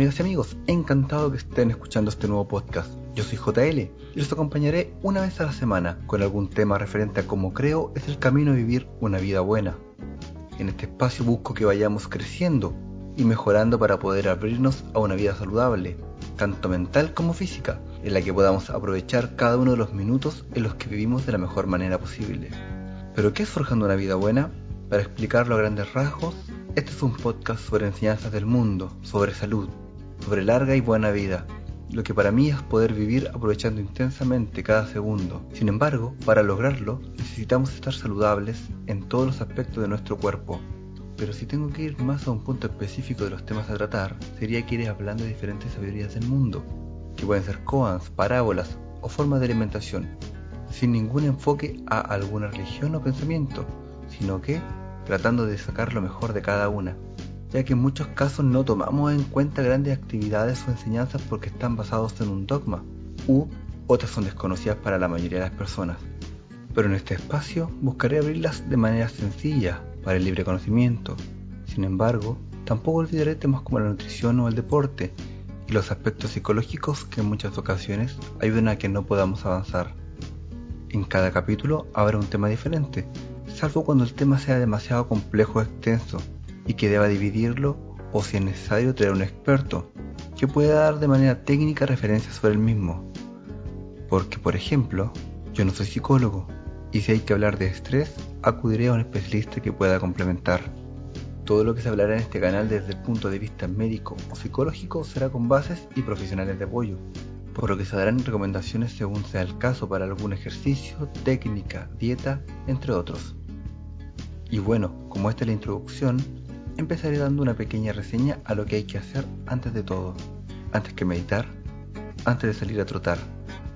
amigas y amigos, encantado que estén escuchando este nuevo podcast. Yo soy JL y los acompañaré una vez a la semana con algún tema referente a cómo creo es el camino a vivir una vida buena. En este espacio busco que vayamos creciendo y mejorando para poder abrirnos a una vida saludable, tanto mental como física, en la que podamos aprovechar cada uno de los minutos en los que vivimos de la mejor manera posible. ¿Pero qué es forjando una vida buena? Para explicarlo a grandes rasgos, este es un podcast sobre enseñanzas del mundo, sobre salud, sobre larga y buena vida, lo que para mí es poder vivir aprovechando intensamente cada segundo. Sin embargo, para lograrlo necesitamos estar saludables en todos los aspectos de nuestro cuerpo. Pero si tengo que ir más a un punto específico de los temas a tratar, sería que iré hablando de diferentes sabidurías del mundo, que pueden ser koans, parábolas o formas de alimentación, sin ningún enfoque a alguna religión o pensamiento, sino que tratando de sacar lo mejor de cada una, ya que en muchos casos no tomamos en cuenta grandes actividades o enseñanzas porque están basados en un dogma, u otras son desconocidas para la mayoría de las personas. Pero en este espacio buscaré abrirlas de manera sencilla para el libre conocimiento. Sin embargo, tampoco olvidaré temas como la nutrición o el deporte y los aspectos psicológicos que en muchas ocasiones ayudan a que no podamos avanzar. En cada capítulo habrá un tema diferente, salvo cuando el tema sea demasiado complejo o extenso y que deba dividirlo o si es necesario traer un experto que pueda dar de manera técnica referencias sobre el mismo. Porque, por ejemplo, yo no soy psicólogo y si hay que hablar de estrés, acudiré a un especialista que pueda complementar. Todo lo que se hablará en este canal desde el punto de vista médico o psicológico será con bases y profesionales de apoyo, por lo que se darán recomendaciones según sea el caso para algún ejercicio, técnica, dieta, entre otros. Y bueno, como esta es la introducción, empezaré dando una pequeña reseña a lo que hay que hacer antes de todo. Antes que meditar, antes de salir a trotar,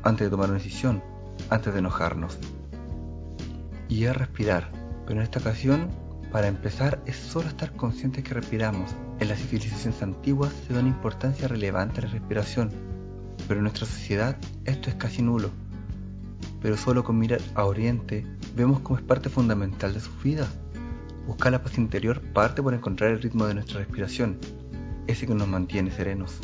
antes de tomar una decisión, antes de enojarnos. Y es respirar, pero en esta ocasión, para empezar, es solo estar conscientes que respiramos. En las civilizaciones antiguas se da una importancia relevante a la respiración, pero en nuestra sociedad esto es casi nulo. Pero solo con mirar a Oriente vemos como es parte fundamental de sus vidas Buscar la paz interior parte por encontrar el ritmo de nuestra respiración, ese que nos mantiene serenos.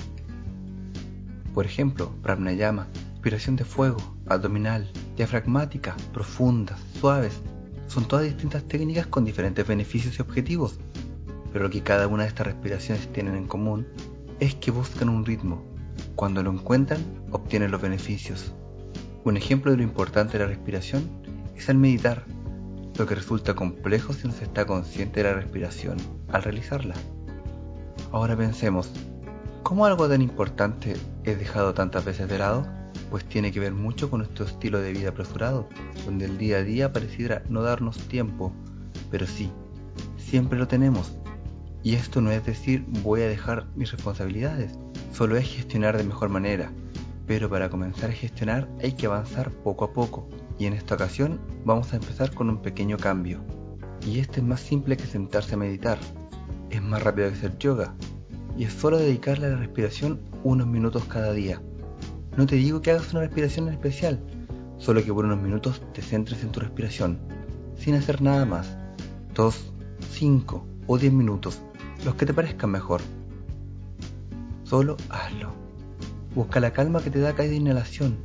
Por ejemplo, pranayama, respiración de fuego, abdominal, diafragmática, profundas, suaves, son todas distintas técnicas con diferentes beneficios y objetivos, pero lo que cada una de estas respiraciones tienen en común es que buscan un ritmo. Cuando lo encuentran, obtienen los beneficios. Un ejemplo de lo importante de la respiración es el meditar, que resulta complejo si no se está consciente de la respiración al realizarla. Ahora pensemos, ¿cómo algo tan importante es dejado tantas veces de lado? Pues tiene que ver mucho con nuestro estilo de vida apresurado, donde el día a día pareciera no darnos tiempo, pero sí, siempre lo tenemos. Y esto no es decir voy a dejar mis responsabilidades, solo es gestionar de mejor manera, pero para comenzar a gestionar hay que avanzar poco a poco, y en esta ocasión vamos a empezar con un pequeño cambio. Y este es más simple que sentarse a meditar, es más rápido que hacer yoga, y es solo dedicarle a la respiración unos minutos cada día. No te digo que hagas una respiración en especial, solo que por unos minutos te centres en tu respiración, sin hacer nada más. Dos, cinco o diez minutos, los que te parezcan mejor. Solo hazlo. Busca la calma que te da cada inhalación,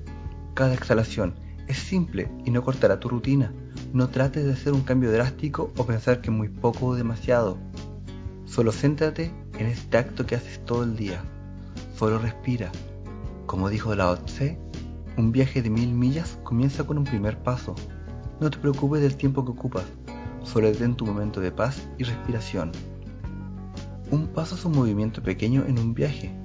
cada exhalación es simple y no cortará tu rutina. No trates de hacer un cambio drástico o pensar que muy poco o demasiado. Solo céntrate en este acto que haces todo el día. Solo respira. Como dijo Lao Tse, un viaje de mil millas comienza con un primer paso. No te preocupes del tiempo que ocupas, solo ten tu momento de paz y respiración. Un paso es un movimiento pequeño en un viaje,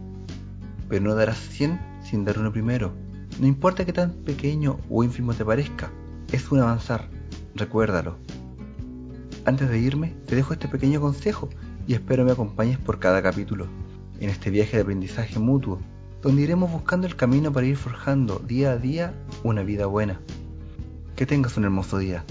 pero no darás 100 sin dar uno primero. No importa que tan pequeño o ínfimo te parezca, es un avanzar, recuérdalo. Antes de irme, te dejo este pequeño consejo y espero me acompañes por cada capítulo, en este viaje de aprendizaje mutuo, donde iremos buscando el camino para ir forjando día a día una vida buena. Que tengas un hermoso día.